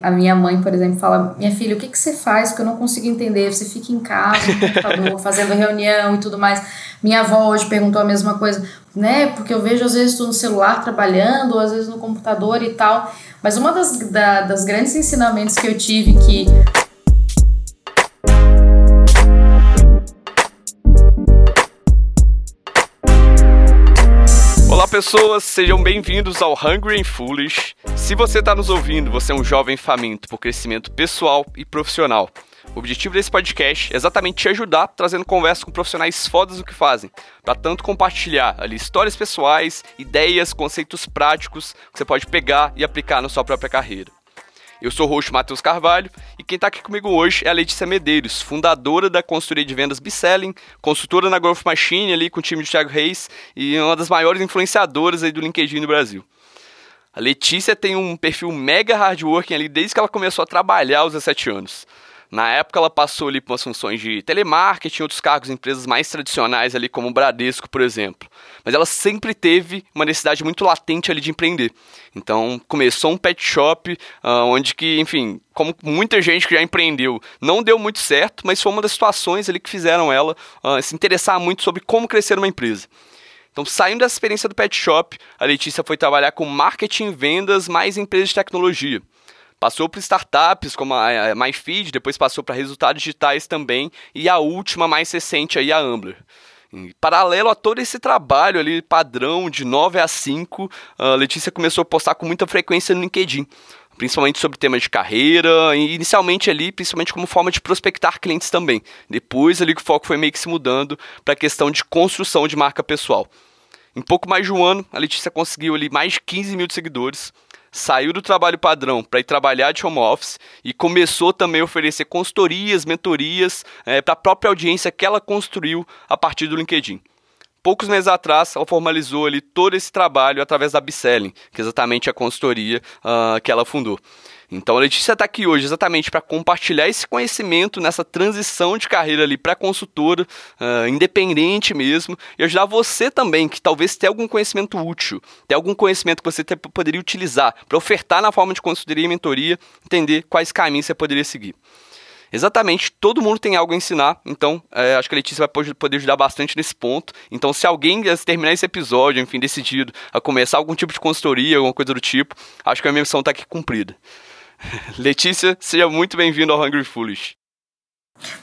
A minha mãe, por exemplo, fala: Minha filha, o que, que você faz? Porque eu não consigo entender. Você fica em casa, no computador, fazendo reunião e tudo mais. Minha avó hoje perguntou a mesma coisa, né? Porque eu vejo, às vezes, tu no celular trabalhando, ou às vezes no computador e tal. Mas uma das, da, das grandes ensinamentos que eu tive que pessoas, sejam bem-vindos ao Hungry and Foolish. Se você está nos ouvindo, você é um jovem faminto por crescimento pessoal e profissional. O objetivo desse podcast é exatamente te ajudar trazendo conversa com profissionais fodas do que fazem, para tanto compartilhar ali histórias pessoais, ideias, conceitos práticos que você pode pegar e aplicar na sua própria carreira. Eu sou o host Matheus Carvalho e quem está aqui comigo hoje é a Letícia Medeiros, fundadora da consultoria de vendas Biselling, consultora na Growth Machine ali com o time do Thiago Reis e uma das maiores influenciadoras aí do LinkedIn no Brasil. A Letícia tem um perfil mega hardworking ali desde que ela começou a trabalhar aos 17 anos. Na época ela passou ali por umas funções de telemarketing, outros cargos em empresas mais tradicionais ali como o Bradesco, por exemplo. Mas ela sempre teve uma necessidade muito latente ali de empreender. Então começou um pet shop, uh, onde que, enfim, como muita gente que já empreendeu, não deu muito certo, mas foi uma das situações ali que fizeram ela uh, se interessar muito sobre como crescer uma empresa. Então, saindo dessa experiência do pet shop, a Letícia foi trabalhar com marketing, vendas, mais empresas de tecnologia. Passou por startups como a MyFeed, depois passou para resultados digitais também, e a última mais recente aí, a Ambler. Em paralelo a todo esse trabalho ali padrão de 9 a 5, a Letícia começou a postar com muita frequência no LinkedIn, principalmente sobre temas de carreira, e inicialmente ali, principalmente como forma de prospectar clientes também. Depois ali que o foco foi meio que se mudando para a questão de construção de marca pessoal. Em pouco mais de um ano, a Letícia conseguiu ali mais de 15 mil seguidores, saiu do trabalho padrão para ir trabalhar de home office e começou também a oferecer consultorias, mentorias é, para a própria audiência que ela construiu a partir do LinkedIn. Poucos meses atrás, ela formalizou ali todo esse trabalho através da Biselling, que é exatamente a consultoria uh, que ela fundou. Então a Letícia está aqui hoje exatamente para compartilhar esse conhecimento nessa transição de carreira ali para consultora, uh, independente mesmo, e ajudar você também, que talvez tenha algum conhecimento útil, tenha algum conhecimento que você poderia utilizar para ofertar na forma de consultoria e mentoria, entender quais caminhos você poderia seguir. Exatamente, todo mundo tem algo a ensinar, então é, acho que a Letícia vai poder ajudar bastante nesse ponto. Então, se alguém terminar esse episódio, enfim, decidido a começar algum tipo de consultoria, alguma coisa do tipo, acho que a minha missão está aqui cumprida. Letícia, seja muito bem-vindo ao Hungry Foolish.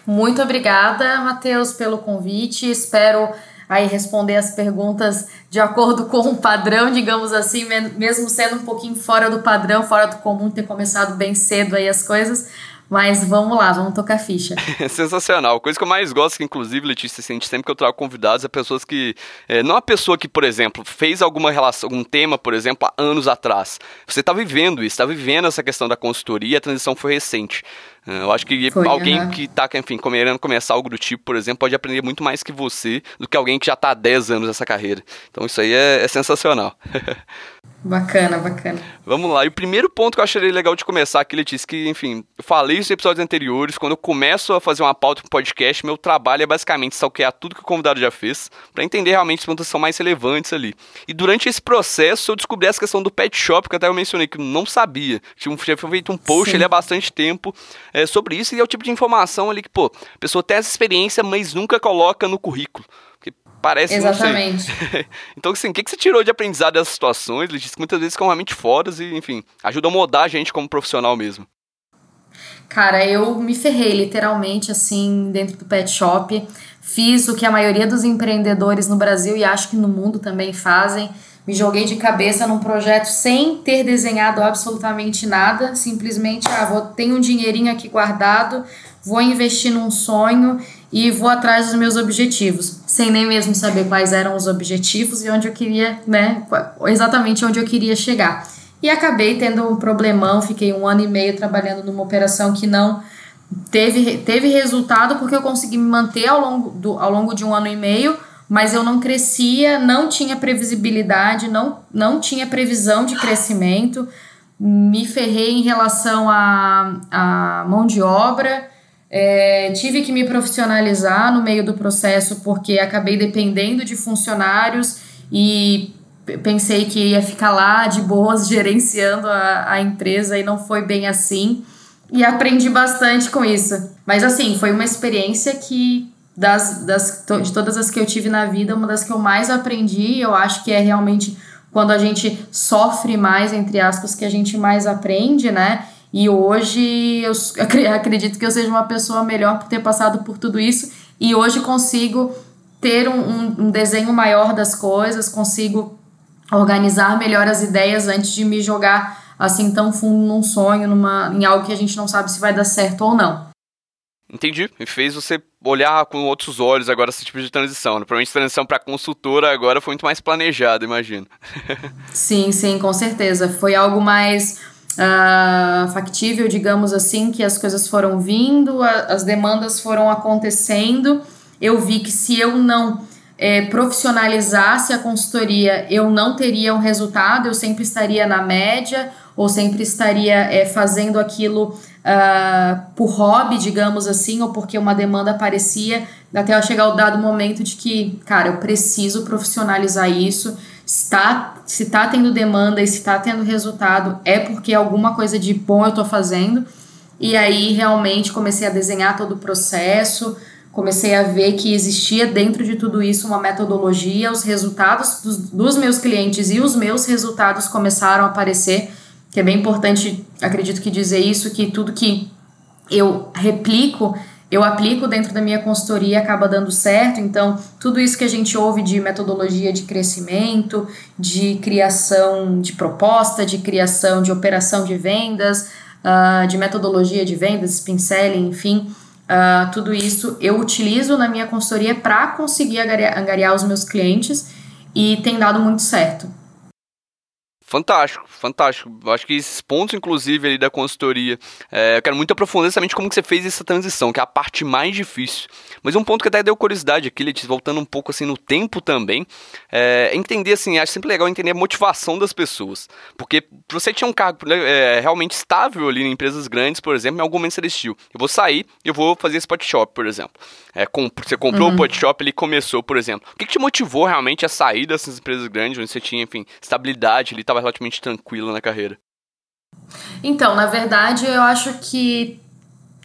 Muito obrigada, Matheus, pelo convite. Espero aí responder as perguntas de acordo com o padrão, digamos assim, mesmo sendo um pouquinho fora do padrão, fora do comum ter começado bem cedo aí as coisas. Mas vamos lá, vamos tocar ficha. Sensacional. Coisa que eu mais gosto, que inclusive, Letícia, sente sempre que eu trago convidados, é pessoas que. É, não a pessoa que, por exemplo, fez alguma relação, algum tema, por exemplo, há anos atrás. Você está vivendo isso, está vivendo essa questão da consultoria, a transição foi recente. É, eu acho que foi, alguém uhum. que está, enfim, querendo começar algo do tipo, por exemplo, pode aprender muito mais que você do que alguém que já está há 10 anos nessa carreira. Então isso aí é, é sensacional. Bacana, bacana. Vamos lá. E o primeiro ponto que eu acharia legal de começar aqui, Letícia, que, enfim, eu falei isso em episódios anteriores, quando eu começo a fazer uma pauta pro podcast, meu trabalho é basicamente stalkear tudo que o convidado já fez, para entender realmente as pontos são mais relevantes ali. E durante esse processo, eu descobri essa questão do pet shop, que até eu mencionei, que eu não sabia. Tinha feito um post Sim. ali há bastante tempo é, sobre isso, e é o tipo de informação ali que, pô, a pessoa tem essa experiência, mas nunca coloca no currículo parece Exatamente. então, assim, o que, que você tirou de aprendizado dessas situações, Letícia, que muitas vezes ficam realmente fora e, enfim, ajudam a mudar a gente como profissional mesmo? Cara, eu me ferrei literalmente, assim, dentro do pet shop. Fiz o que a maioria dos empreendedores no Brasil e acho que no mundo também fazem. Me joguei de cabeça num projeto sem ter desenhado absolutamente nada. Simplesmente, ah, vou, tenho um dinheirinho aqui guardado, vou investir num sonho e vou atrás dos meus objetivos, sem nem mesmo saber quais eram os objetivos e onde eu queria, né, exatamente onde eu queria chegar. E acabei tendo um problemão, fiquei um ano e meio trabalhando numa operação que não teve, teve resultado porque eu consegui me manter ao longo, do, ao longo de um ano e meio, mas eu não crescia, não tinha previsibilidade, não, não tinha previsão de crescimento, me ferrei em relação à a mão de obra é, tive que me profissionalizar no meio do processo porque acabei dependendo de funcionários e pensei que ia ficar lá de boas gerenciando a, a empresa e não foi bem assim. E aprendi bastante com isso. Mas assim, foi uma experiência que das, das, de todas as que eu tive na vida, uma das que eu mais aprendi, eu acho que é realmente quando a gente sofre mais, entre aspas, que a gente mais aprende, né? E hoje eu acredito que eu seja uma pessoa melhor por ter passado por tudo isso e hoje consigo ter um, um, desenho maior das coisas, consigo organizar melhor as ideias antes de me jogar assim tão fundo num sonho, numa, em algo que a gente não sabe se vai dar certo ou não. Entendi. E fez você olhar com outros olhos agora esse tipo de transição. Né? Provavelmente a transição para consultora agora foi muito mais planejada, imagino. sim, sim, com certeza. Foi algo mais uh, factível, digamos assim, que as coisas foram vindo, a, as demandas foram acontecendo. Eu vi que se eu não é, profissionalizasse a consultoria, eu não teria um resultado, eu sempre estaria na média ou sempre estaria é, fazendo aquilo uh, por hobby, digamos assim, ou porque uma demanda aparecia, até chegar o dado momento de que, cara, eu preciso profissionalizar isso. Está, se está tendo demanda e se está tendo resultado, é porque alguma coisa de bom eu estou fazendo. E aí realmente comecei a desenhar todo o processo, comecei a ver que existia dentro de tudo isso uma metodologia, os resultados dos, dos meus clientes e os meus resultados começaram a aparecer que é bem importante, acredito que dizer isso, que tudo que eu replico, eu aplico dentro da minha consultoria acaba dando certo. Então, tudo isso que a gente ouve de metodologia de crescimento, de criação de proposta, de criação de operação de vendas, uh, de metodologia de vendas, pinceling, enfim, uh, tudo isso eu utilizo na minha consultoria para conseguir angariar os meus clientes e tem dado muito certo. Fantástico, fantástico. Acho que esses pontos, inclusive, ali da consultoria, é, eu quero muito aprofundar exatamente como que você fez essa transição, que é a parte mais difícil. Mas um ponto que até deu curiosidade aqui, Letícia, voltando um pouco assim no tempo também, é entender assim, acho sempre legal entender a motivação das pessoas. Porque você tinha um cargo né, é, realmente estável ali em empresas grandes, por exemplo, em algum momento você decidiu, eu vou sair, eu vou fazer esse pot shop, por exemplo. É, você comprou uhum. o pot shop, ele começou, por exemplo. O que, que te motivou realmente a sair dessas empresas grandes, onde você tinha, enfim, estabilidade, ele estava relativamente tranquilo na carreira? Então, na verdade, eu acho que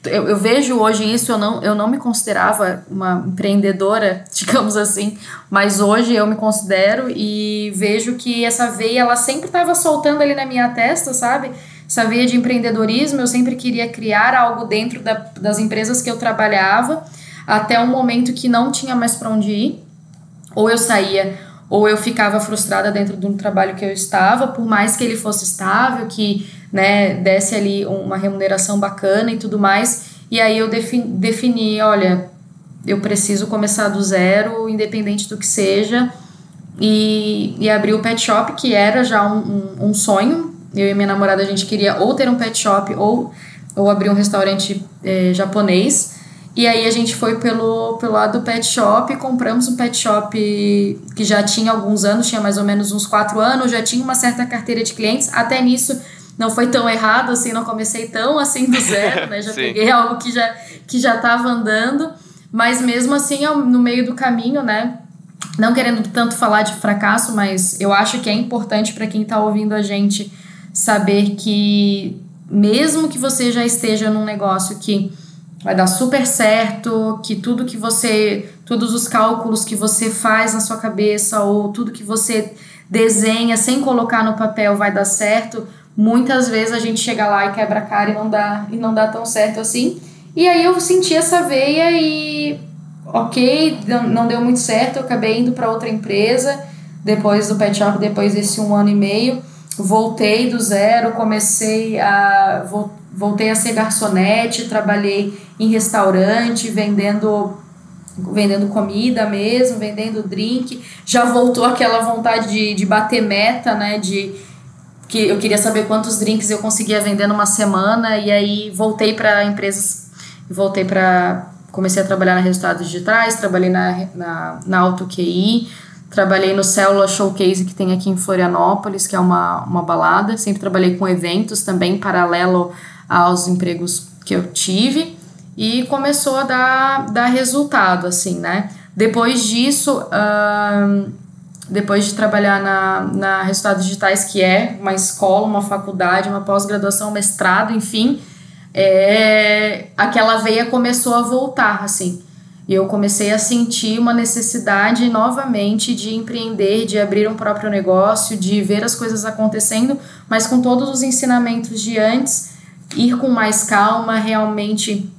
eu, eu, vejo hoje isso, eu não, eu não me considerava uma empreendedora, digamos assim, mas hoje eu me considero e vejo que essa veia, ela sempre estava soltando ali na minha testa, sabe? Essa veia de empreendedorismo, eu sempre queria criar algo dentro da, das empresas que eu trabalhava até um momento que não tinha mais para onde ir, ou eu saía, ou eu ficava frustrada dentro do trabalho que eu estava, por mais que ele fosse estável, que né, desse ali uma remuneração bacana e tudo mais. E aí eu defini, defini olha, eu preciso começar do zero, independente do que seja, e, e abri o pet shop, que era já um, um, um sonho. Eu e minha namorada, a gente queria ou ter um pet shop ou, ou abrir um restaurante eh, japonês. E aí a gente foi pelo, pelo lado do pet shop, compramos um pet shop que já tinha alguns anos, tinha mais ou menos uns quatro anos, já tinha uma certa carteira de clientes. Até nisso não foi tão errado assim, não comecei tão assim do zero, né? Já peguei algo que já que já estava andando, mas mesmo assim no meio do caminho, né? Não querendo tanto falar de fracasso, mas eu acho que é importante para quem está ouvindo a gente saber que mesmo que você já esteja num negócio que vai dar super certo, que tudo que você, todos os cálculos que você faz na sua cabeça ou tudo que você desenha sem colocar no papel vai dar certo. Muitas vezes a gente chega lá e quebra a cara e não dá e não dá tão certo assim. E aí eu senti essa veia e ok, não deu muito certo, eu acabei indo para outra empresa depois do pet shop, depois desse um ano e meio, voltei do zero, comecei a voltei a ser garçonete, trabalhei em restaurante, vendendo vendendo comida mesmo, vendendo drink. Já voltou aquela vontade de, de bater meta, né? De que eu queria saber quantos drinks eu conseguia vender numa semana e aí voltei para empresas, voltei para comecei a trabalhar na resultados digitais, trabalhei na, na, na Auto QI, trabalhei no Célula Showcase que tem aqui em Florianópolis, que é uma, uma balada, sempre trabalhei com eventos também paralelo aos empregos que eu tive e começou a dar, dar resultado, assim, né? Depois disso, depois de trabalhar na, na Resultados Digitais, que é uma escola, uma faculdade, uma pós-graduação, mestrado, enfim, é, aquela veia começou a voltar, assim. E eu comecei a sentir uma necessidade novamente de empreender, de abrir um próprio negócio, de ver as coisas acontecendo, mas com todos os ensinamentos de antes, ir com mais calma, realmente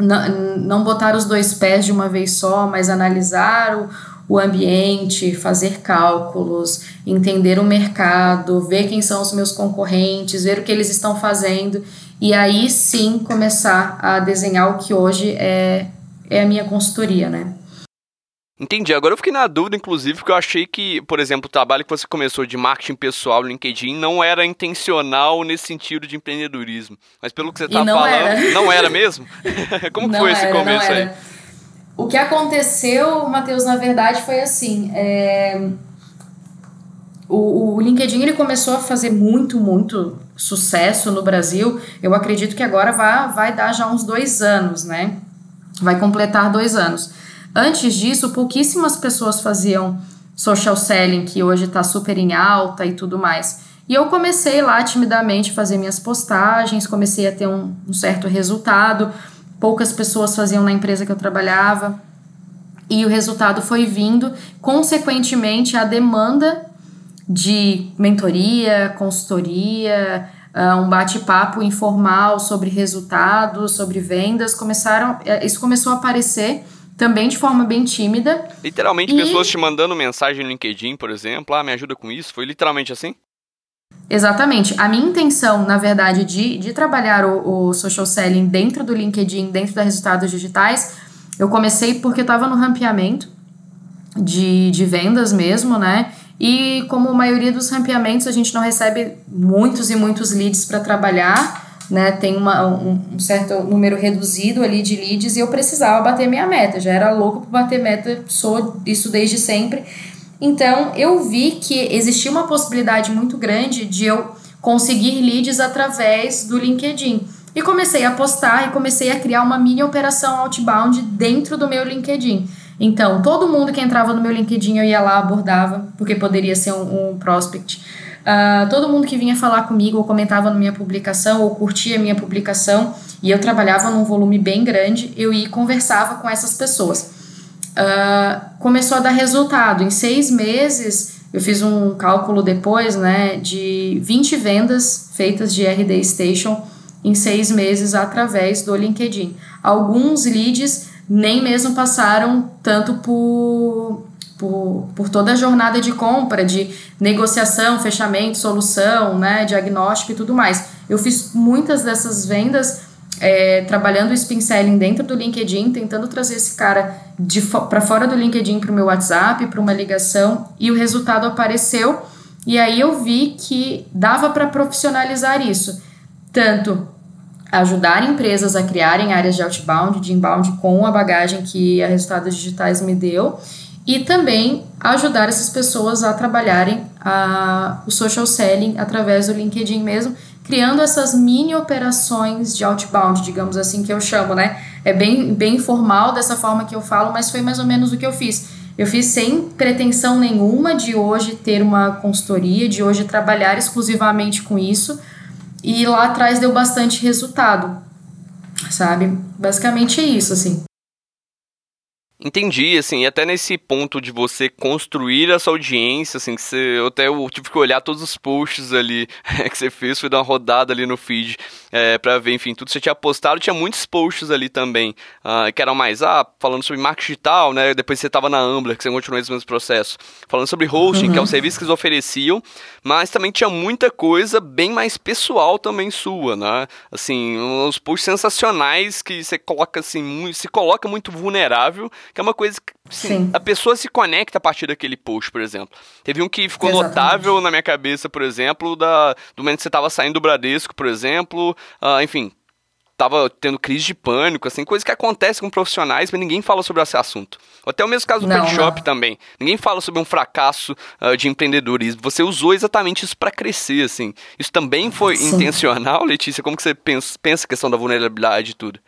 não botar os dois pés de uma vez só, mas analisar o, o ambiente, fazer cálculos, entender o mercado, ver quem são os meus concorrentes, ver o que eles estão fazendo. E aí sim começar a desenhar o que hoje é, é a minha consultoria, né? Entendi. Agora eu fiquei na dúvida, inclusive, porque eu achei que, por exemplo, o trabalho que você começou de marketing pessoal no LinkedIn não era intencional nesse sentido de empreendedorismo. Mas pelo que você está falando, era. não era mesmo? Como não foi era, esse começo aí? O que aconteceu, Matheus, na verdade, foi assim. É... O, o LinkedIn ele começou a fazer muito, muito sucesso no Brasil. Eu acredito que agora vai, vai dar já uns dois anos, né? Vai completar dois anos. Antes disso, pouquíssimas pessoas faziam social selling, que hoje está super em alta e tudo mais. E eu comecei lá timidamente a fazer minhas postagens, comecei a ter um, um certo resultado. Poucas pessoas faziam na empresa que eu trabalhava. E o resultado foi vindo. Consequentemente, a demanda de mentoria, consultoria, um bate-papo informal sobre resultados, sobre vendas, começaram, eh, isso começou a aparecer também de forma bem tímida. Literalmente, e... pessoas te mandando mensagem no LinkedIn, por exemplo, ah, me ajuda com isso, foi literalmente assim? Exatamente. A minha intenção, na verdade, de, de trabalhar o, o social selling dentro do LinkedIn, dentro da resultados digitais, eu comecei porque eu estava no rampeamento de, de vendas mesmo, né? E como a maioria dos rampeamentos, a gente não recebe muitos e muitos leads para trabalhar né, tem uma, um, um, certo número reduzido ali de leads e eu precisava bater minha meta. Já era louco para bater meta, sou isso desde sempre. Então eu vi que existia uma possibilidade muito grande de eu conseguir leads através do LinkedIn. E comecei a postar e comecei a criar uma mini operação outbound dentro do meu LinkedIn. Então, todo mundo que entrava no meu LinkedIn eu ia lá, abordava, porque poderia ser um, um prospect. Uh, todo mundo que vinha falar comigo ou comentava na minha publicação ou curtia a minha publicação e eu trabalhava num volume bem grande, eu ia e conversava com essas pessoas. Uh, começou a dar resultado. Em seis meses, eu fiz um cálculo depois, né, de 20 vendas feitas de RD Station em seis meses através do LinkedIn. Alguns leads nem mesmo passaram tanto por por, por toda a jornada de compra, de negociação, fechamento, solução, né, diagnóstico e tudo mais. Eu fiz muitas dessas vendas é, trabalhando o spin selling dentro do LinkedIn, tentando trazer esse cara fo para fora do LinkedIn para o meu WhatsApp, para uma ligação, e o resultado apareceu. E aí eu vi que dava para profissionalizar isso, tanto ajudar empresas a criarem áreas de outbound, de inbound com a bagagem que a Resultados Digitais me deu, e também ajudar essas pessoas a trabalharem a, o social selling através do LinkedIn mesmo, criando essas mini operações de outbound, digamos assim, que eu chamo, né? É bem, bem informal dessa forma que eu falo, mas foi mais ou menos o que eu fiz. Eu fiz sem pretensão nenhuma de hoje ter uma consultoria, de hoje trabalhar exclusivamente com isso, e lá atrás deu bastante resultado, sabe? Basicamente é isso, assim. Entendi, assim, e até nesse ponto de você construir essa audiência, assim, que você, eu até eu tive que olhar todos os posts ali que você fez, fui dar uma rodada ali no feed é, pra ver, enfim, tudo que você tinha postado, tinha muitos posts ali também, uh, que eram mais, ah, falando sobre marketing digital, né, depois você tava na Ambler, que você continuou esse mesmo processo, falando sobre hosting, uhum. que é o uhum. serviço que eles ofereciam, mas também tinha muita coisa bem mais pessoal também sua, né, assim, uns posts sensacionais que você coloca, assim, muito, se coloca muito vulnerável, que é uma coisa que Sim. a pessoa se conecta a partir daquele post, por exemplo. Teve um que ficou Exatamente. notável na minha cabeça, por exemplo, da, do momento que você estava saindo do Bradesco, por exemplo, uh, enfim, tava tendo crise de pânico, assim, coisas que acontecem com profissionais, mas ninguém fala sobre esse assunto. Até o mesmo caso do não, Pet Shop também. Ninguém fala sobre um fracasso uh, de empreendedorismo. Você usou exatamente isso para crescer, assim. Isso também foi Sim. intencional, Letícia? Como que você pensa, pensa a questão da vulnerabilidade e tudo?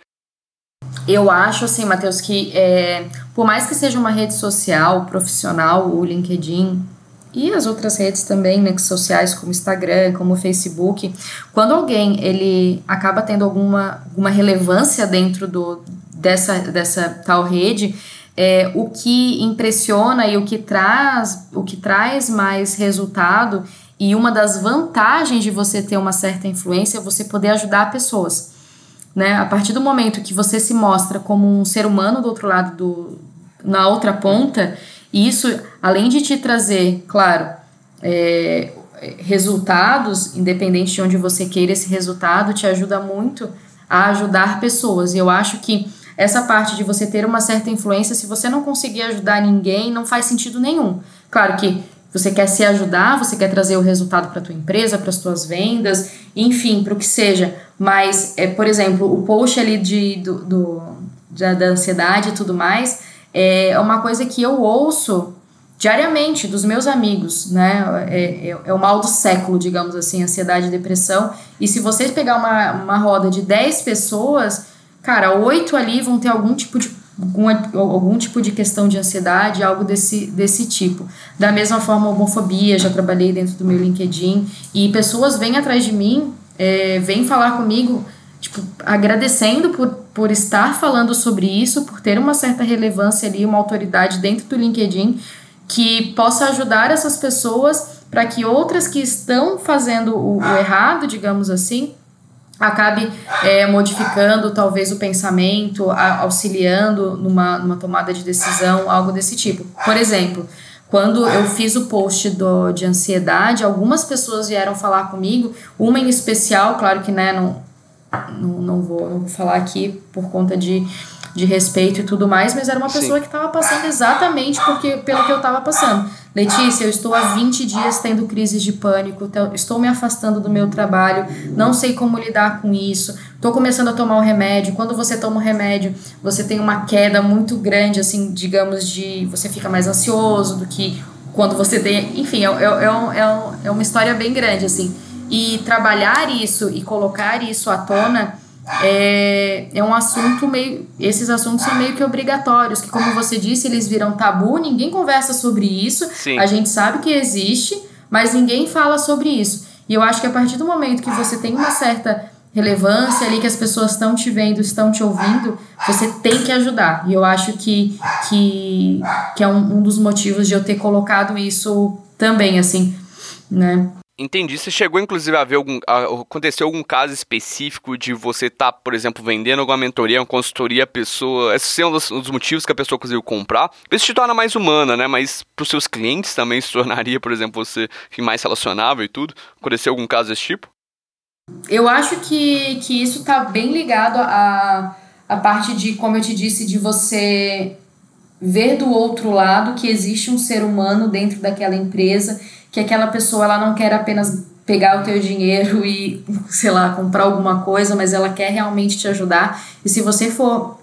Eu acho, assim, Matheus, que é, por mais que seja uma rede social profissional, o LinkedIn, e as outras redes também, né, sociais como Instagram, como Facebook, quando alguém ele acaba tendo alguma, alguma relevância dentro do, dessa, dessa tal rede, é, o que impressiona e o que traz o que traz mais resultado e uma das vantagens de você ter uma certa influência é você poder ajudar pessoas. Né? A partir do momento que você se mostra como um ser humano do outro lado do, na outra ponta, isso, além de te trazer, claro, é, resultados, independente de onde você queira esse resultado, te ajuda muito a ajudar pessoas. E eu acho que essa parte de você ter uma certa influência, se você não conseguir ajudar ninguém, não faz sentido nenhum. Claro que você quer se ajudar, você quer trazer o resultado para tua empresa, para as tuas vendas, enfim, para o que seja. Mas, é, por exemplo, o post ali de, do, do da ansiedade e tudo mais é uma coisa que eu ouço diariamente dos meus amigos, né? É, é, é, o mal do século, digamos assim, ansiedade e depressão. E se vocês pegar uma, uma roda de 10 pessoas, cara, oito ali vão ter algum tipo de algum, algum tipo de questão de ansiedade, algo desse, desse tipo. Da mesma forma, homofobia, já trabalhei dentro do meu LinkedIn, e pessoas vêm atrás de mim, é, vêm falar comigo, tipo, agradecendo por, por estar falando sobre isso, por ter uma certa relevância ali, uma autoridade dentro do LinkedIn, que possa ajudar essas pessoas para que outras que estão fazendo o, o errado, digamos assim, acabe é, modificando talvez o pensamento, a, auxiliando numa, numa tomada de decisão, algo desse tipo. Por exemplo, quando eu fiz o post do, de ansiedade, algumas pessoas vieram falar comigo, uma em especial, claro que né, não, não, não, vou, não vou falar aqui por conta de de respeito e tudo mais, mas era uma pessoa Sim. que estava passando exatamente porque, pelo que eu estava passando. Letícia, eu estou há 20 dias tendo crises de pânico, estou me afastando do meu trabalho, não sei como lidar com isso, estou começando a tomar o remédio. Quando você toma o remédio, você tem uma queda muito grande, assim, digamos, de. Você fica mais ansioso do que quando você tem. Enfim, é, é, é, é uma história bem grande, assim. E trabalhar isso e colocar isso à tona é, é um assunto meio. Esses assuntos são meio que obrigatórios, que, como você disse, eles viram tabu, ninguém conversa sobre isso. Sim. A gente sabe que existe, mas ninguém fala sobre isso. E eu acho que a partir do momento que você tem uma certa relevância ali, que as pessoas estão te vendo, estão te ouvindo, você tem que ajudar. E eu acho que, que, que é um, um dos motivos de eu ter colocado isso também, assim, né? Entendi. Você chegou, inclusive, a ver algum. A, aconteceu algum caso específico de você estar, tá, por exemplo, vendendo alguma mentoria, uma consultoria, a pessoa. Esse é um dos, um dos, motivos que a pessoa conseguiu comprar. Isso te torna mais humana, né? Mas para os seus clientes também se tornaria, por exemplo, você mais relacionável e tudo. Aconteceu algum caso desse tipo? Eu acho que, que isso está bem ligado a, a parte de, como eu te disse, de você ver do outro lado que existe um ser humano dentro daquela empresa que aquela pessoa ela não quer apenas pegar o teu dinheiro e, sei lá, comprar alguma coisa, mas ela quer realmente te ajudar. E se você for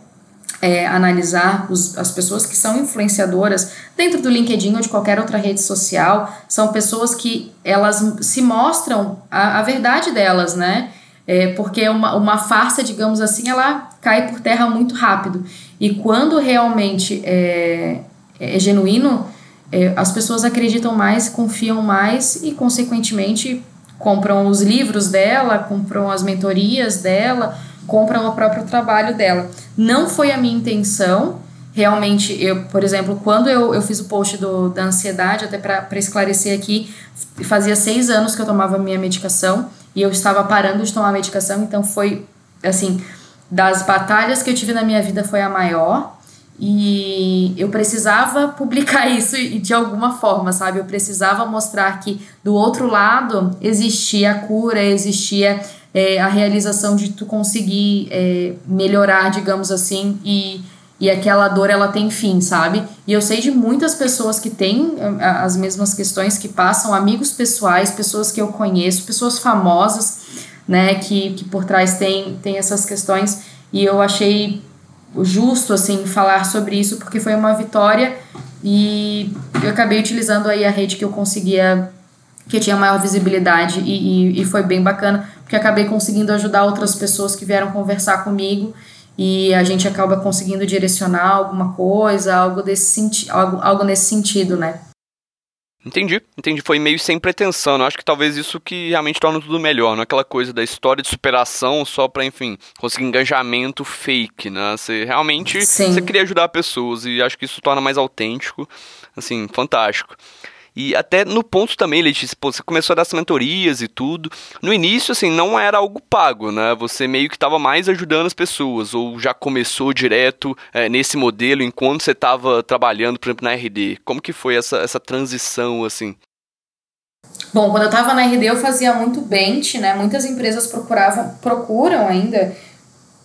é, analisar os, as pessoas que são influenciadoras dentro do LinkedIn ou de qualquer outra rede social, são pessoas que elas se mostram a, a verdade delas, né? É, porque uma, uma farsa, digamos assim, ela cai por terra muito rápido. E quando realmente é, é genuíno, é, as pessoas acreditam mais, confiam mais e, consequentemente, compram os livros dela, compram as mentorias dela, compram o próprio trabalho dela. Não foi a minha intenção. Realmente, eu, por exemplo, quando eu, eu fiz o post do, da ansiedade, até para esclarecer aqui, fazia seis anos que eu tomava minha medicação e eu estava parando de tomar medicação, então foi assim, das batalhas que eu tive na minha vida foi a maior e eu precisava publicar isso de alguma forma, sabe? Eu precisava mostrar que do outro lado existia a cura, existia é, a realização de tu conseguir é, melhorar, digamos assim, e, e aquela dor ela tem fim, sabe? E eu sei de muitas pessoas que têm as mesmas questões, que passam, amigos pessoais, pessoas que eu conheço, pessoas famosas, né, que, que por trás tem, tem essas questões, e eu achei justo assim falar sobre isso porque foi uma vitória e eu acabei utilizando aí a rede que eu conseguia que tinha maior visibilidade e, e, e foi bem bacana porque acabei conseguindo ajudar outras pessoas que vieram conversar comigo e a gente acaba conseguindo direcionar alguma coisa algo desse algo, algo nesse sentido né Entendi, entendi. Foi meio sem pretensão. Eu acho que talvez isso que realmente torna tudo melhor. Não é aquela coisa da história de superação só pra, enfim, conseguir engajamento fake, né? Você realmente você queria ajudar pessoas e acho que isso torna mais autêntico. Assim, fantástico. E até no ponto também, Letícia, pô, você começou a dar as mentorias e tudo. No início, assim, não era algo pago, né? Você meio que estava mais ajudando as pessoas, ou já começou direto é, nesse modelo enquanto você estava trabalhando, por exemplo, na RD. Como que foi essa, essa transição, assim? Bom, quando eu estava na RD eu fazia muito bench, né? Muitas empresas procuravam, procuram ainda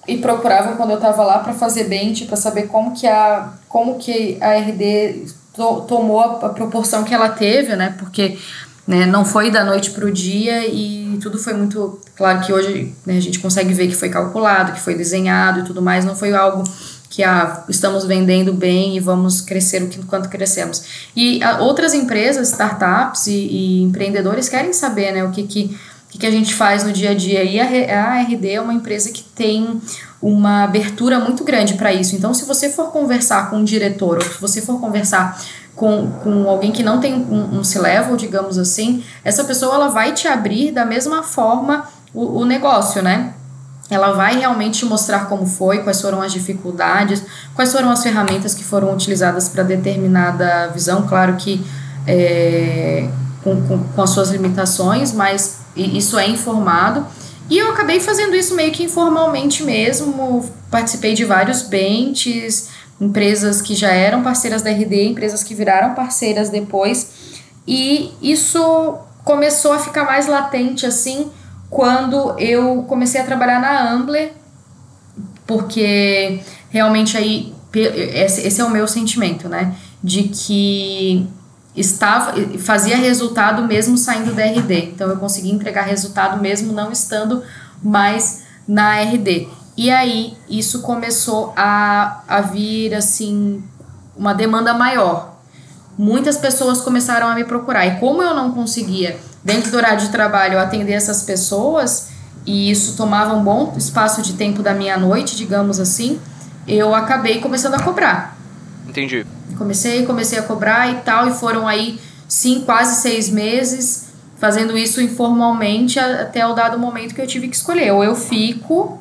e procuravam quando eu estava lá para fazer bench, para saber como que a como que a RD to, tomou a, a, proporção que ela teve, né? Porque né, não foi da noite para o dia e tudo foi muito. Claro que hoje né, a gente consegue ver que foi calculado, que foi desenhado e tudo mais, não foi algo que ah, estamos vendendo bem e vamos crescer o quanto crescemos. E a, outras empresas, startups e, e, empreendedores querem saber né, o que, que, que, que a gente faz no dia a dia. E a, a RD é uma empresa que tem uma abertura muito grande para isso. Então, se você for conversar com um diretor ou se você for conversar com, com alguém que não tem um, um C-level, digamos assim, essa pessoa ela vai te abrir da mesma forma o, o negócio, né? Ela vai realmente mostrar como foi, quais foram as dificuldades, quais foram as ferramentas que foram utilizadas para determinada visão. Claro que é, com, com, com as suas limitações, mas isso é informado. E eu acabei fazendo isso meio que informalmente mesmo. Participei de vários benches, empresas que já eram parceiras da RD, empresas que viraram parceiras depois. E isso começou a ficar mais latente assim quando eu comecei a trabalhar na Ambler, porque realmente aí esse é o meu sentimento, né? De que estava fazia resultado mesmo saindo da RD. Então eu consegui entregar resultado mesmo não estando mais na RD. E aí isso começou a, a vir assim uma demanda maior. Muitas pessoas começaram a me procurar e como eu não conseguia dentro do horário de trabalho atender essas pessoas e isso tomava um bom espaço de tempo da minha noite, digamos assim, eu acabei começando a cobrar. Entendi. Comecei, comecei a cobrar e tal, e foram aí sim, quase seis meses fazendo isso informalmente até o dado momento que eu tive que escolher. Ou eu fico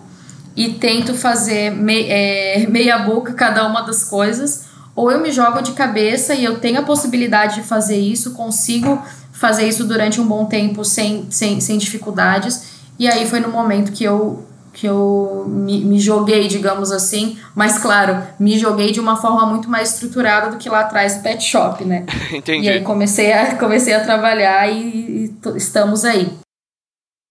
e tento fazer me, é, meia boca cada uma das coisas, ou eu me jogo de cabeça e eu tenho a possibilidade de fazer isso, consigo fazer isso durante um bom tempo sem, sem, sem dificuldades. E aí foi no momento que eu que eu me, me, joguei, digamos assim, mas claro, me joguei de uma forma muito mais estruturada do que lá atrás do pet shop, né? Entendi. E aí comecei a, comecei a trabalhar e, e estamos aí.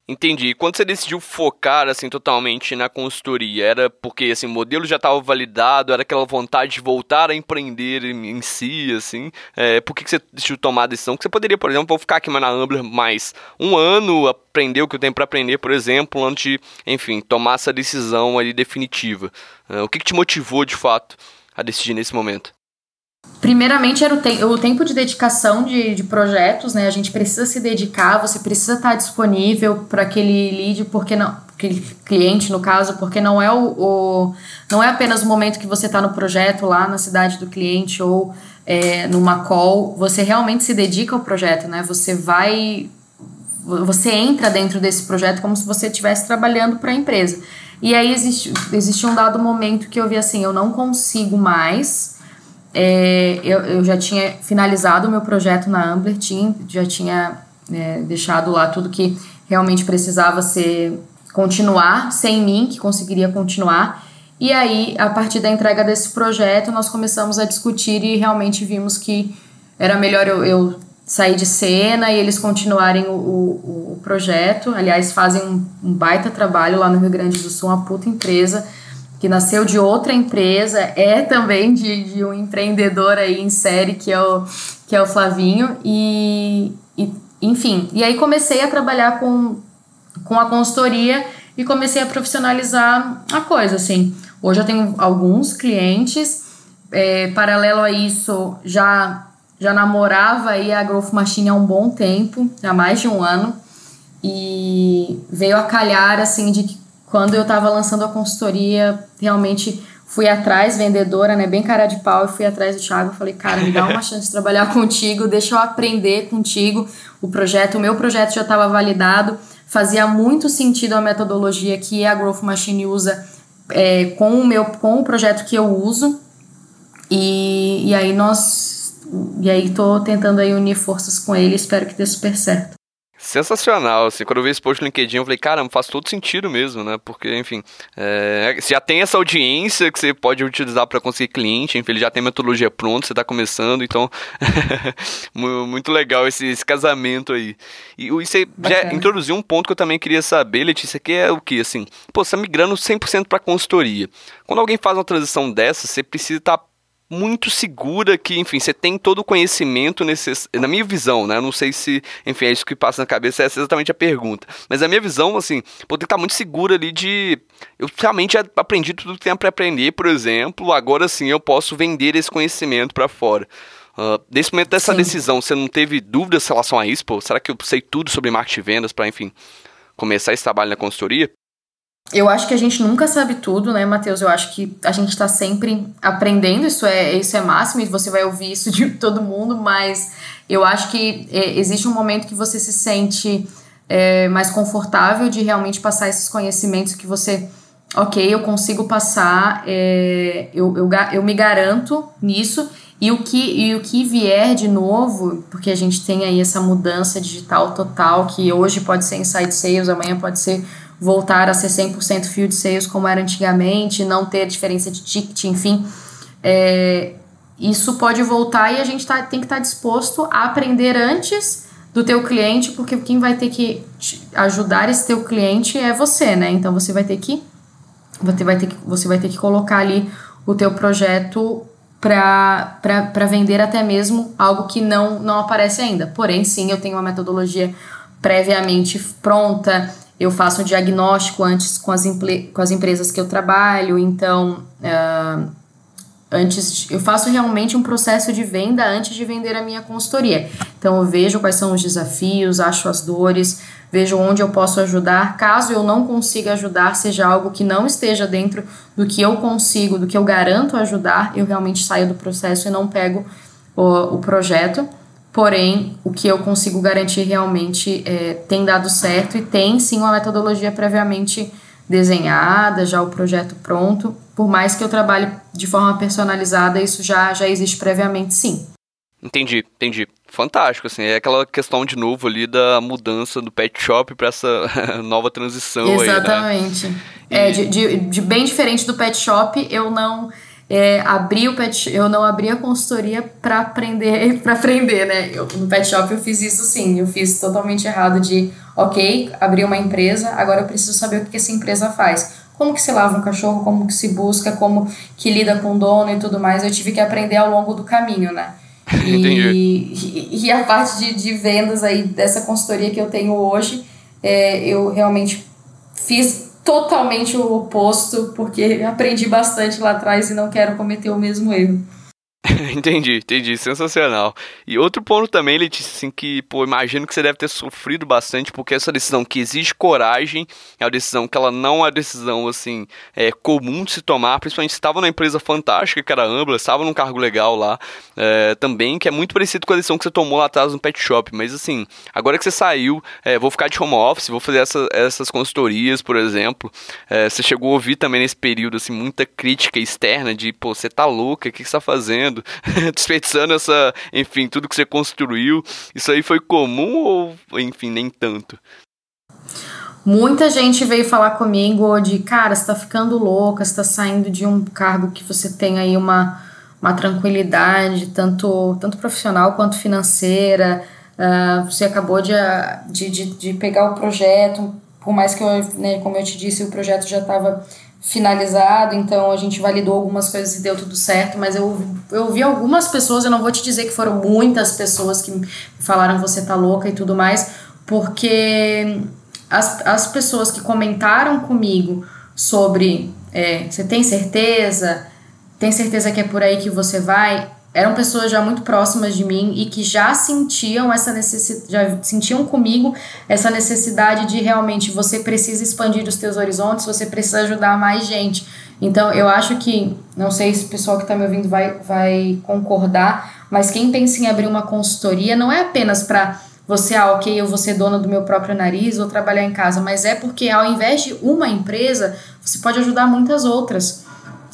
Entendi. E quando você decidiu focar assim totalmente na consultoria, era porque assim, o modelo já estava validado, era aquela vontade de voltar a empreender em, em si, assim. É, por que, que você decidiu tomar a decisão? Que você poderia, por exemplo, vou ficar aqui na Ambler mais um ano, aprender o que eu tenho para aprender, por exemplo, antes de, enfim, tomar essa decisão ali definitiva. É, o que, que te motivou de fato a decidir nesse momento? Primeiramente era o, te o tempo de dedicação de, de projetos, né? A gente precisa se dedicar, você precisa estar disponível para aquele lead, porque não, cliente no caso, porque não é o, o não é apenas o momento que você está no projeto lá na cidade do cliente ou é, numa call, você realmente se dedica ao projeto, né? Você vai você entra dentro desse projeto como se você estivesse trabalhando para a empresa. E aí existe, existe um dado momento que eu vi assim, eu não consigo mais é, eu, eu já tinha finalizado o meu projeto na Ambler, tinha, já tinha é, deixado lá tudo que realmente precisava ser continuar sem mim, que conseguiria continuar. E aí, a partir da entrega desse projeto, nós começamos a discutir e realmente vimos que era melhor eu, eu sair de cena e eles continuarem o, o, o projeto. Aliás, fazem um, um baita trabalho lá no Rio Grande do Sul, uma puta empresa que nasceu de outra empresa, é também de, de um empreendedor aí em série, que é o, que é o Flavinho, e, e enfim, e aí comecei a trabalhar com, com a consultoria e comecei a profissionalizar a coisa, assim. Hoje eu tenho alguns clientes, é, paralelo a isso, já, já namorava aí a Growth Machine há um bom tempo, há mais de um ano, e veio a calhar, assim, de que quando eu estava lançando a consultoria, realmente fui atrás, vendedora, né, bem cara de pau, e fui atrás do Thiago, falei, cara, me dá uma chance de trabalhar contigo, deixa eu aprender contigo o projeto, o meu projeto já estava validado, fazia muito sentido a metodologia que a Growth Machine usa é, com, o meu, com o projeto que eu uso, e, e aí nós, e aí tô tentando aí unir forças com ele, espero que dê super certo sensacional, assim, quando eu vi esse post no LinkedIn, eu falei, caramba, faz todo sentido mesmo, né, porque, enfim, é, você já tem essa audiência que você pode utilizar para conseguir cliente, enfim, ele já tem metodologia pronta, você está começando, então, muito legal esse, esse, casamento aí. E, e você Bacana. já introduziu um ponto que eu também queria saber, Letícia, que é o que, assim, pô, você tá migrando 100% para consultoria. Quando alguém faz uma transição dessa, você precisa estar tá muito segura que, enfim, você tem todo o conhecimento necessário. Na minha visão, né? Não sei se, enfim, é isso que passa na cabeça, essa é exatamente a pergunta. Mas a minha visão, assim, poder estar muito segura ali de. Eu realmente aprendi tudo que tem para aprender, por exemplo, agora sim eu posso vender esse conhecimento para fora. Uh, nesse momento dessa sim. decisão, você não teve dúvidas em relação a isso? Pô, será que eu sei tudo sobre marketing e vendas para, enfim, começar esse trabalho na consultoria? Eu acho que a gente nunca sabe tudo, né, Matheus? Eu acho que a gente está sempre aprendendo, isso é, isso é máximo, e você vai ouvir isso de todo mundo, mas eu acho que é, existe um momento que você se sente é, mais confortável de realmente passar esses conhecimentos que você, ok, eu consigo passar, é, eu, eu, eu me garanto nisso, e o, que, e o que vier de novo, porque a gente tem aí essa mudança digital total, que hoje pode ser inside sales, amanhã pode ser voltar a ser 100% field sales como era antigamente, não ter diferença de ticket, enfim. É, isso pode voltar e a gente tá, tem que estar tá disposto a aprender antes do teu cliente, porque quem vai ter que ajudar esse teu cliente é você, né? Então você vai ter que você vai ter que, você vai ter que colocar ali o teu projeto para vender até mesmo algo que não, não aparece ainda. Porém, sim, eu tenho uma metodologia previamente pronta, eu faço um diagnóstico antes com as, com as empresas que eu trabalho, então uh, antes eu faço realmente um processo de venda antes de vender a minha consultoria. Então eu vejo quais são os desafios, acho as dores, vejo onde eu posso ajudar. Caso eu não consiga ajudar, seja algo que não esteja dentro do que eu consigo, do que eu garanto ajudar, eu realmente saio do processo e não pego o, o projeto. Porém, o que eu consigo garantir realmente é, tem dado certo e tem sim uma metodologia previamente desenhada, já o projeto pronto. Por mais que eu trabalhe de forma personalizada, isso já, já existe previamente sim. Entendi, entendi. Fantástico, assim, é aquela questão de novo ali da mudança do pet shop para essa nova transição Exatamente. aí, né? É, de, de, de bem diferente do pet shop, eu não é, abri o pet, eu não abri a consultoria para aprender, para aprender, né? Eu, no pet shop eu fiz isso sim, eu fiz totalmente errado de, ok, abri uma empresa, agora eu preciso saber o que essa empresa faz. Como que se lava um cachorro, como que se busca, como que lida com o dono e tudo mais, eu tive que aprender ao longo do caminho, né? E, e, e, a parte de, de vendas aí dessa consultoria que eu tenho hoje, é, eu realmente fiz totalmente o oposto, porque aprendi bastante lá atrás e não quero cometer o mesmo erro. entendi, entendi. Sensacional. E outro ponto também, Letícia, assim, que, pô, imagino que você deve ter sofrido bastante, porque essa decisão que exige coragem, é uma decisão que ela não é decisão, assim, é, comum de se tomar, principalmente estava numa empresa fantástica, que era Ambla, estava num cargo legal lá, é, também, que é muito parecido com a decisão que você tomou lá atrás no pet shop, mas assim, agora que você saiu, é, vou ficar de home office, vou fazer essa, essas consultorias, por exemplo, é, você chegou a ouvir também nesse período, assim, muita crítica externa de, pô, você tá louca, o que você tá fazendo? desperdiçando essa, enfim, tudo que você construiu. Isso aí foi comum ou, enfim, nem tanto? Muita gente veio falar comigo de, cara, você tá ficando louca, você tá saindo de um cargo que você tem aí uma, uma tranquilidade, tanto, tanto profissional quanto financeira. Uh, você acabou de, de, de, de, pegar o projeto, por mais que eu, né, como eu te disse, o projeto já estava finalizado, então a gente validou algumas coisas e deu tudo certo, mas eu, eu vi algumas pessoas, eu não vou te dizer que foram muitas pessoas que falaram você tá louca e tudo mais, porque as, as pessoas que comentaram comigo sobre é, você tem certeza, tem certeza que é por aí que você vai, eram pessoas já muito próximas de mim e que já sentiam essa necessidade, já sentiam comigo essa necessidade de realmente você precisa expandir os teus horizontes, você precisa ajudar mais gente. Então, eu acho que, não sei se o pessoal que está me ouvindo vai, vai concordar, mas quem pensa em abrir uma consultoria não é apenas para você, ah, ok, eu vou ser dona do meu próprio nariz, vou trabalhar em casa, mas é porque ao invés de uma empresa, você pode ajudar muitas outras.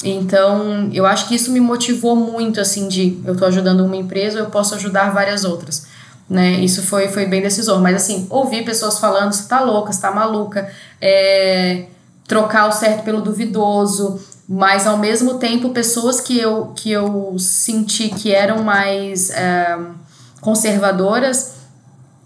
Então, eu acho que isso me motivou muito, assim, de eu estou ajudando uma empresa, eu posso ajudar várias outras, né? Isso foi, foi bem decisor. Mas, assim, ouvir pessoas falando, você tá louca, você tá maluca, é, trocar o certo pelo duvidoso, mas, ao mesmo tempo, pessoas que eu, que eu senti que eram mais é, conservadoras,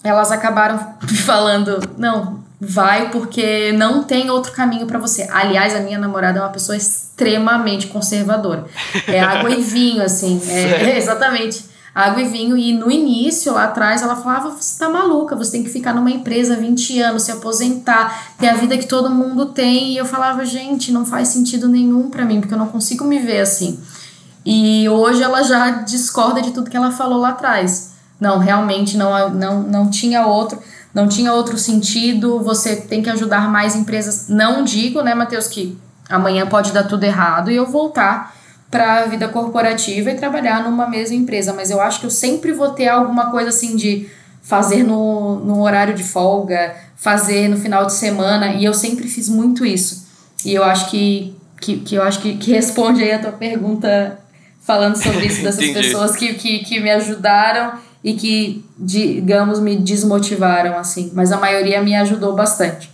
elas acabaram falando, não, vai porque não tem outro caminho para você. Aliás, a minha namorada é uma pessoa extremamente conservadora. É água e vinho, assim. É, exatamente. Água e vinho. E no início, lá atrás, ela falava: você tá maluca, você tem que ficar numa empresa 20 anos, se aposentar, ter a vida que todo mundo tem. E eu falava: gente, não faz sentido nenhum para mim, porque eu não consigo me ver assim. E hoje ela já discorda de tudo que ela falou lá atrás. Não, realmente não, não, não tinha outro não tinha outro sentido, você tem que ajudar mais empresas. Não digo, né, Matheus, que amanhã pode dar tudo errado e eu voltar para a vida corporativa e trabalhar numa mesma empresa, mas eu acho que eu sempre vou ter alguma coisa assim de fazer no, no horário de folga, fazer no final de semana, e eu sempre fiz muito isso. E eu acho que, que, que eu acho que, que responde aí a tua pergunta falando sobre isso dessas pessoas que, que, que me ajudaram e que, digamos, me desmotivaram, assim. Mas a maioria me ajudou bastante.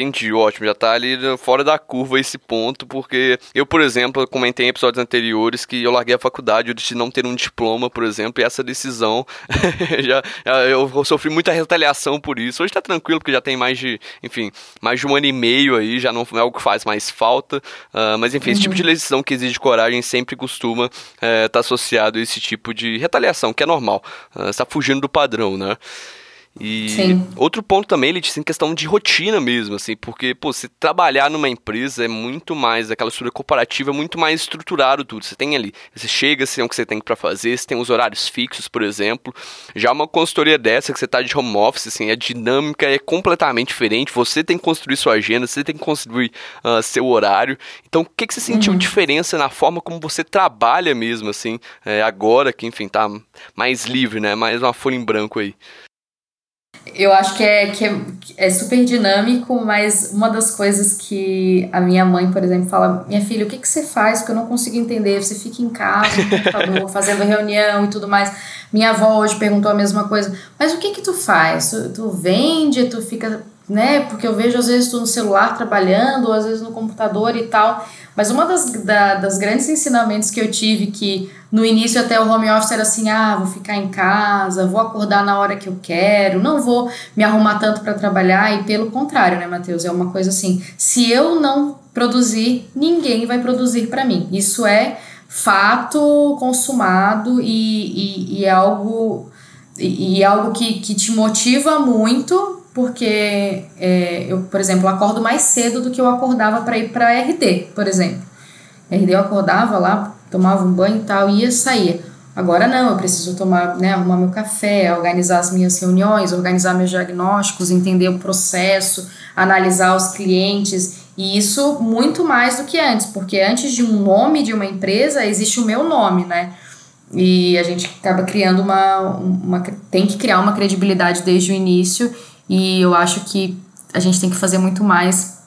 Entendi, ótimo. Já tá ali fora da curva esse ponto, porque eu, por exemplo, comentei em episódios anteriores que eu larguei a faculdade de não ter um diploma, por exemplo, e essa decisão já eu sofri muita retaliação por isso. Hoje tá tranquilo, porque já tem mais de, enfim, mais de um ano e meio aí, já não é algo que faz mais falta. Uh, mas enfim, uhum. esse tipo de uhum. decisão que exige coragem sempre costuma estar uh, tá associado a esse tipo de retaliação, que é normal. Uh, está fugindo do padrão, né? E Sim. outro ponto também, ele disse em questão de rotina mesmo, assim, porque, pô, se trabalhar numa empresa é muito mais, aquela estrutura corporativa é muito mais estruturado tudo. Você tem ali, você chega, você tem o que você tem para fazer, você tem os horários fixos, por exemplo. Já uma consultoria dessa, que você tá de home office, assim, a dinâmica é completamente diferente. Você tem que construir sua agenda, você tem que construir uh, seu horário. Então, o que, que você sentiu uhum. diferença na forma como você trabalha mesmo, assim, é, agora que, enfim, tá mais livre, né? Mais uma folha em branco aí. Eu acho que é, que é, é super dinâmico, mas uma das coisas que a minha mãe, por exemplo, fala: Minha filha, o que, que você faz? Porque eu não consigo entender. Você fica em casa, no computador, fazendo reunião e tudo mais. Minha avó hoje perguntou a mesma coisa: Mas o que que tu faz? Tu, tu vende? Tu fica. Né? Porque eu vejo às vezes tu no celular trabalhando, ou às vezes no computador e tal. Mas uma das, da, das grandes ensinamentos que eu tive que no início até o home office era assim, ah, vou ficar em casa, vou acordar na hora que eu quero, não vou me arrumar tanto para trabalhar e pelo contrário, né, Matheus? É uma coisa assim, se eu não produzir, ninguém vai produzir para mim. Isso é fato consumado e, e, e é algo e, é algo que, que te motiva muito porque é, eu, por exemplo, acordo mais cedo do que eu acordava para ir para RD, por exemplo. RD eu acordava lá tomava um banho e tal, ia sair. Agora não, eu preciso tomar, né, arrumar meu café, organizar as minhas reuniões, organizar meus diagnósticos, entender o processo, analisar os clientes, e isso muito mais do que antes, porque antes de um nome de uma empresa existe o meu nome, né? E a gente acaba criando uma, uma tem que criar uma credibilidade desde o início, e eu acho que a gente tem que fazer muito mais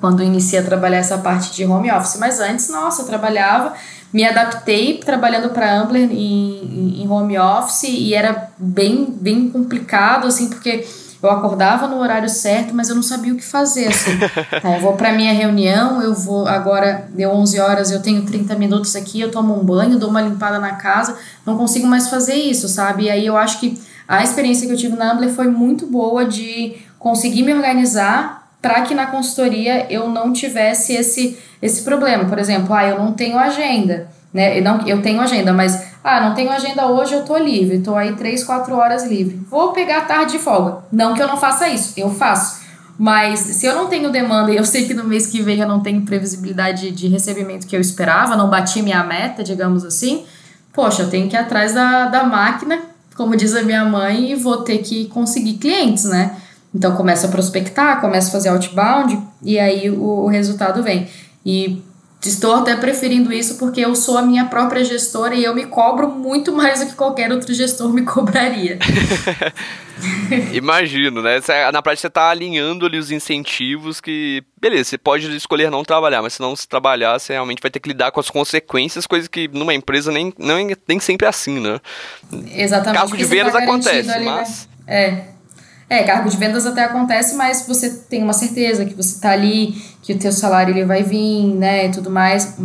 quando inicia a trabalhar essa parte de home office. Mas antes, nossa, eu trabalhava me adaptei trabalhando para Ambler em, em home office e era bem, bem complicado, assim, porque eu acordava no horário certo, mas eu não sabia o que fazer, assim. tá, eu vou para minha reunião, eu vou, agora deu 11 horas, eu tenho 30 minutos aqui, eu tomo um banho, dou uma limpada na casa, não consigo mais fazer isso, sabe? E aí eu acho que a experiência que eu tive na Ambler foi muito boa de conseguir me organizar para que na consultoria eu não tivesse esse esse problema. Por exemplo, ah, eu não tenho agenda, né? Eu, não, eu tenho agenda, mas ah, não tenho agenda hoje, eu tô livre, tô aí três, quatro horas livre. Vou pegar tarde de folga. Não que eu não faça isso, eu faço. Mas se eu não tenho demanda e eu sei que no mês que vem eu não tenho previsibilidade de recebimento que eu esperava, não bati minha meta, digamos assim, poxa, eu tenho que ir atrás da, da máquina, como diz a minha mãe, e vou ter que conseguir clientes, né? Então começo a prospectar, começo a fazer outbound e aí o, o resultado vem. E estou até preferindo isso porque eu sou a minha própria gestora e eu me cobro muito mais do que qualquer outro gestor me cobraria. Imagino, né? Na prática você está alinhando ali os incentivos que, beleza, você pode escolher não trabalhar, mas se não se trabalhar, você realmente vai ter que lidar com as consequências, coisa que numa empresa nem, não, é, nem sempre é assim, né? Exatamente. Caso de vendas tá acontece, ali, né? mas... Né? É, é, cargo de vendas até acontece, mas você tem uma certeza que você está ali, que o teu salário ele vai vir, né, e tudo mais.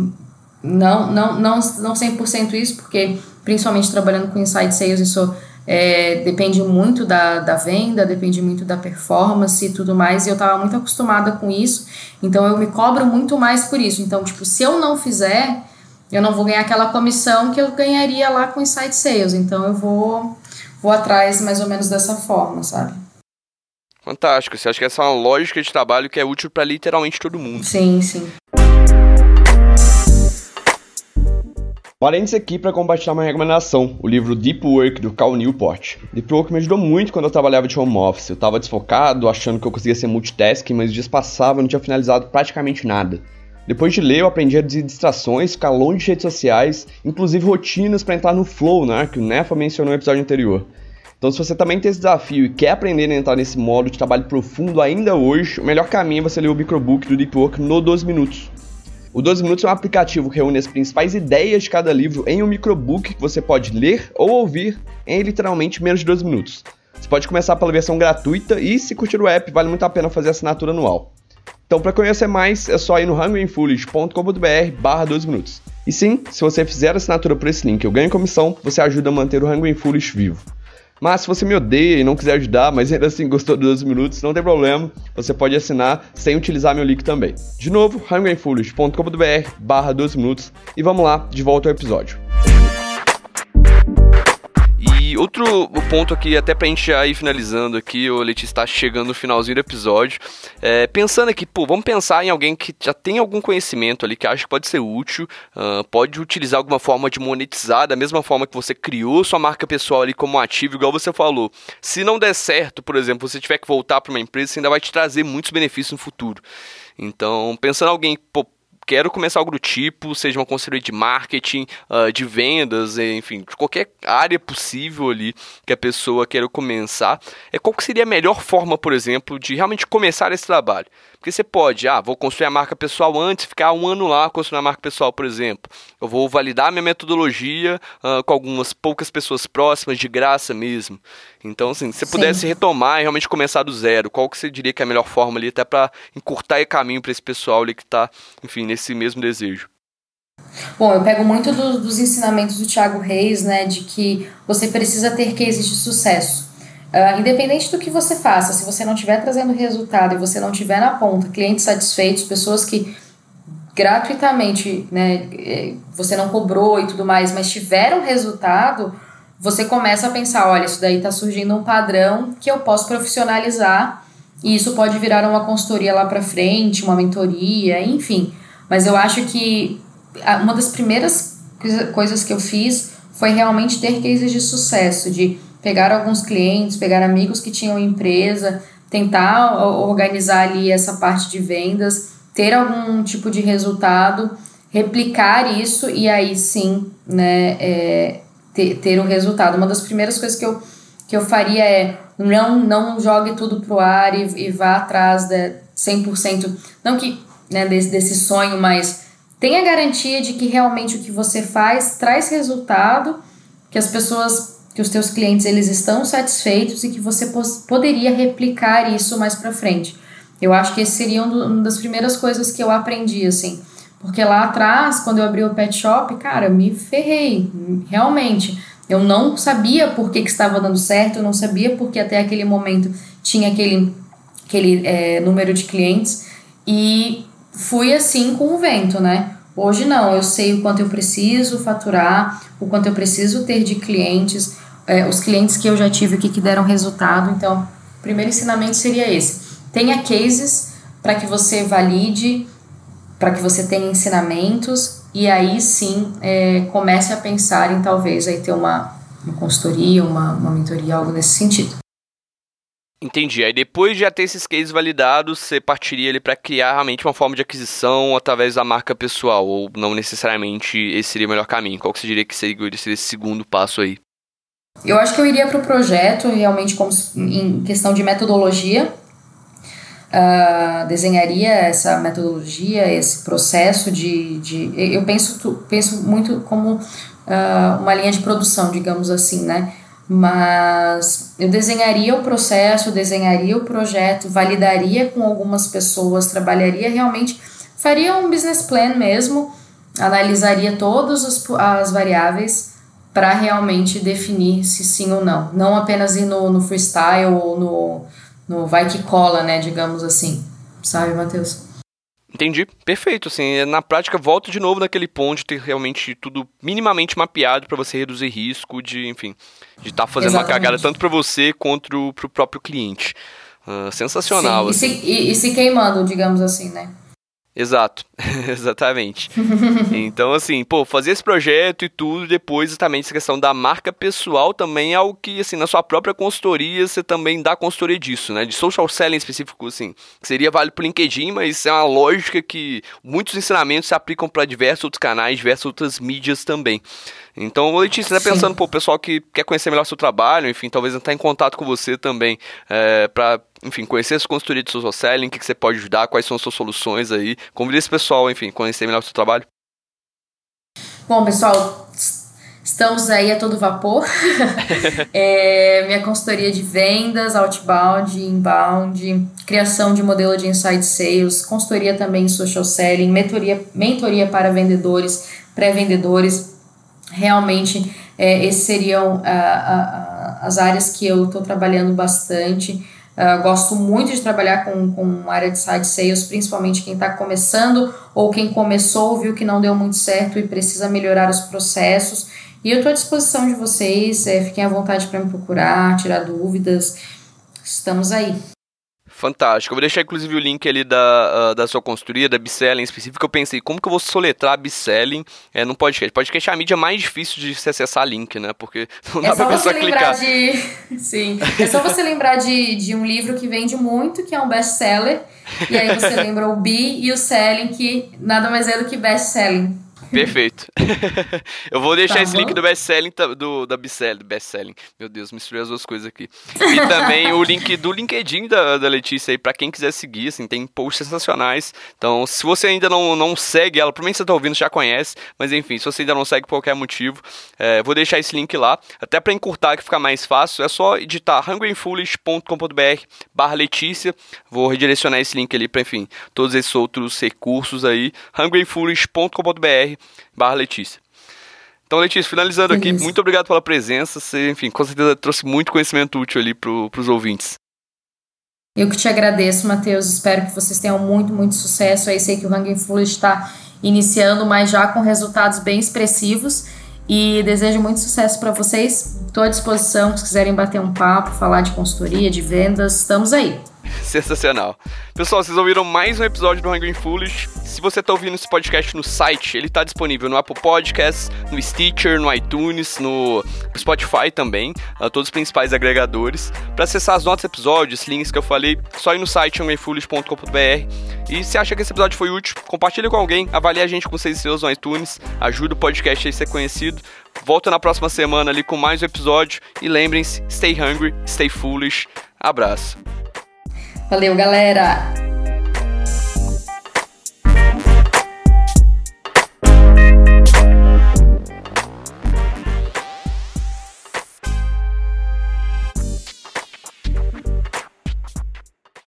Não, não, não, não 100% isso, porque principalmente trabalhando com inside sales, isso é, depende muito da, da venda, depende muito da performance e tudo mais, e eu estava muito acostumada com isso, então eu me cobro muito mais por isso. Então, tipo, se eu não fizer, eu não vou ganhar aquela comissão que eu ganharia lá com inside sales, então eu vou, vou atrás mais ou menos dessa forma, sabe? Fantástico. Você acha que essa é uma lógica de trabalho que é útil para literalmente todo mundo? Sim, sim. Parênteses aqui para compartilhar uma recomendação, o livro Deep Work do Cal Newport. Deep Work me ajudou muito quando eu trabalhava de home office. Eu estava desfocado, achando que eu conseguia ser multitasking, mas os dias passavam e não tinha finalizado praticamente nada. Depois de ler, eu aprendi a reduzir distrações, ficar longe de redes sociais, inclusive rotinas para entrar no flow, né, que o Nefa mencionou no episódio anterior. Então, se você também tem esse desafio e quer aprender a entrar nesse modo de trabalho profundo ainda hoje, o melhor caminho é você ler o microbook do Deep Work no 12 Minutos. O 12 Minutos é um aplicativo que reúne as principais ideias de cada livro em um microbook que você pode ler ou ouvir em literalmente menos de 12 minutos. Você pode começar pela versão gratuita e, se curtir o app, vale muito a pena fazer a assinatura anual. Então, para conhecer mais, é só ir no hungryfoolish.com.br barra 12 minutos. E sim, se você fizer a assinatura por esse link eu ganho comissão, você ajuda a manter o Hungry Foolish vivo. Mas se você me odeia e não quiser ajudar, mas ainda assim gostou dos 12 minutos, não tem problema. Você pode assinar sem utilizar meu link também. De novo, hungryfoolish.com.br barra 12 minutos. E vamos lá, de volta ao episódio. E outro ponto aqui, até pra gente já ir finalizando aqui, o Letícia está chegando no finalzinho do episódio. É, pensando aqui, pô, vamos pensar em alguém que já tem algum conhecimento ali, que acha que pode ser útil, uh, pode utilizar alguma forma de monetizar, da mesma forma que você criou sua marca pessoal ali como ativo, igual você falou. Se não der certo, por exemplo, você tiver que voltar para uma empresa, você ainda vai te trazer muitos benefícios no futuro. Então, pensando em alguém, pô, quero começar algo do tipo, seja uma consultoria de marketing, uh, de vendas, enfim, de qualquer área possível ali que a pessoa queira começar, é qual que seria a melhor forma, por exemplo, de realmente começar esse trabalho? Porque você pode, ah, vou construir a marca pessoal antes, ficar um ano lá construindo a marca pessoal, por exemplo. Eu vou validar minha metodologia uh, com algumas poucas pessoas próximas, de graça mesmo. Então, assim, se você pudesse retomar e realmente começar do zero, qual que você diria que é a melhor forma ali, até para encurtar o caminho para esse pessoal ali que está, enfim, nesse mesmo desejo? Bom, eu pego muito do, dos ensinamentos do Thiago Reis, né, de que você precisa ter cases de sucesso. Uh, independente do que você faça, se você não estiver trazendo resultado e você não tiver na ponta clientes satisfeitos, pessoas que gratuitamente, né, eh, você não cobrou e tudo mais, mas tiveram resultado, você começa a pensar, olha, isso daí está surgindo um padrão que eu posso profissionalizar e isso pode virar uma consultoria lá para frente, uma mentoria, enfim. Mas eu acho que uma das primeiras coisas que eu fiz foi realmente ter cases de sucesso, de pegar alguns clientes, pegar amigos que tinham empresa, tentar organizar ali essa parte de vendas, ter algum tipo de resultado, replicar isso e aí sim, né, é, ter, ter o resultado. Uma das primeiras coisas que eu, que eu faria é não, não jogue tudo pro ar e, e vá atrás de 100%, não que né, desse, desse sonho, mas tenha garantia de que realmente o que você faz traz resultado, que as pessoas que os teus clientes eles estão satisfeitos e que você poderia replicar isso mais para frente. Eu acho que esse seria uma das primeiras coisas que eu aprendi, assim. Porque lá atrás, quando eu abri o pet shop, cara, eu me ferrei, realmente. Eu não sabia por que, que estava dando certo, eu não sabia porque até aquele momento tinha aquele, aquele é, número de clientes. E fui assim com o vento, né? Hoje não, eu sei o quanto eu preciso faturar, o quanto eu preciso ter de clientes, é, os clientes que eu já tive aqui que deram resultado. Então, o primeiro ensinamento seria esse: tenha cases para que você valide, para que você tenha ensinamentos e aí sim é, comece a pensar em talvez aí ter uma, uma consultoria, uma, uma mentoria, algo nesse sentido. Entendi. Aí depois de já ter esses cases validados, você partiria ele para criar realmente uma forma de aquisição através da marca pessoal, ou não necessariamente esse seria o melhor caminho? Qual que você diria que seria esse segundo passo aí? Eu acho que eu iria para o projeto, realmente como em questão de metodologia. Uh, desenharia essa metodologia, esse processo de. de eu penso, penso muito como uh, uma linha de produção, digamos assim, né? Mas eu desenharia o processo, desenharia o projeto, validaria com algumas pessoas, trabalharia realmente, faria um business plan mesmo, analisaria todas as, variáveis para realmente definir se sim ou não. Não apenas ir no, no freestyle ou no, no vai que cola, né, digamos assim. Sabe, Matheus? Entendi, perfeito. Assim, na prática, volta de novo naquele ponto de ter realmente tudo minimamente mapeado para você reduzir risco de, enfim, de estar tá fazendo Exatamente. uma cagada tanto para você quanto para o próprio cliente. Uh, sensacional. Sim, assim. e, se, e, e se queimando, digamos assim, né? Exato, exatamente. então, assim, pô, fazer esse projeto e tudo, depois também essa questão da marca pessoal também é algo que, assim, na sua própria consultoria, você também dá consultoria disso, né? De social selling específico, assim, que seria válido pro LinkedIn, mas é uma lógica que muitos ensinamentos se aplicam para diversos outros canais, diversas outras mídias também. Então, Letícia, você tá pensando, pô, o pessoal que quer conhecer melhor seu trabalho, enfim, talvez entrar em contato com você também, é, para enfim, conhecer essa consultoria de social selling, o que, que você pode ajudar, quais são as suas soluções aí. Convida esse pessoal, enfim, conhecer melhor o seu trabalho. Bom, pessoal, estamos aí a todo vapor. é, minha consultoria de vendas, outbound, inbound, criação de modelo de inside sales, consultoria também em social selling, mentoria, mentoria para vendedores, pré-vendedores. Realmente, é, esses seriam a, a, as áreas que eu estou trabalhando bastante. Uh, gosto muito de trabalhar com, com área de side sales, principalmente quem está começando ou quem começou, viu que não deu muito certo e precisa melhorar os processos. E eu estou à disposição de vocês, é, fiquem à vontade para me procurar, tirar dúvidas. Estamos aí. Fantástico. Eu vou deixar inclusive o link ali da, uh, da sua consultoria, da Biselling em específico. Eu pensei, como que eu vou soletrar Biselling é, num podcast? Podcast é a mídia mais difícil de se acessar link, né? Porque não dá é pra pessoa clicar. De... Sim. É só você lembrar de, de um livro que vende muito, que é um best-seller. E aí você lembra o bi e o selling, que nada mais é do que best-selling. Perfeito. eu vou deixar tá esse link do best-selling, do, da best-selling, do best-selling. Meu Deus, misturei as duas coisas aqui. E também o link do LinkedIn da, da Letícia aí, pra quem quiser seguir, assim, tem posts sensacionais. Então, se você ainda não, não segue ela, provavelmente você tá ouvindo, já conhece, mas enfim, se você ainda não segue por qualquer motivo, é, vou deixar esse link lá. Até pra encurtar, que fica mais fácil, é só editar hungryfoolish.com.br barra Letícia. Vou redirecionar esse link ali pra, enfim, todos esses outros recursos aí, hungryfoolish.com.br barra Letícia. Então, Letícia, finalizando aqui, muito obrigado pela presença. Você, enfim, com certeza trouxe muito conhecimento útil ali para os ouvintes. Eu que te agradeço, Matheus. Espero que vocês tenham muito, muito sucesso. Aí sei que o Hungry Foolish está iniciando, mas já com resultados bem expressivos. E desejo muito sucesso para vocês. Estou à disposição, se quiserem bater um papo, falar de consultoria, de vendas, estamos aí. Sensacional. Pessoal, vocês ouviram mais um episódio do Hungry Foolish. Se você está ouvindo esse podcast no site, ele está disponível no Apple Podcasts, no Stitcher, no iTunes, no Spotify também, todos os principais agregadores. Para acessar as notas do episódio, os links que eu falei, só ir no site hungryfoolish.com.br. E se acha que esse episódio foi útil, compartilhe com alguém, avalie a gente com seis estrelas no iTunes, ajuda o podcast a ser conhecido. Volto na próxima semana ali com mais um episódio e lembrem-se, stay hungry, stay foolish. Abraço. Valeu, galera!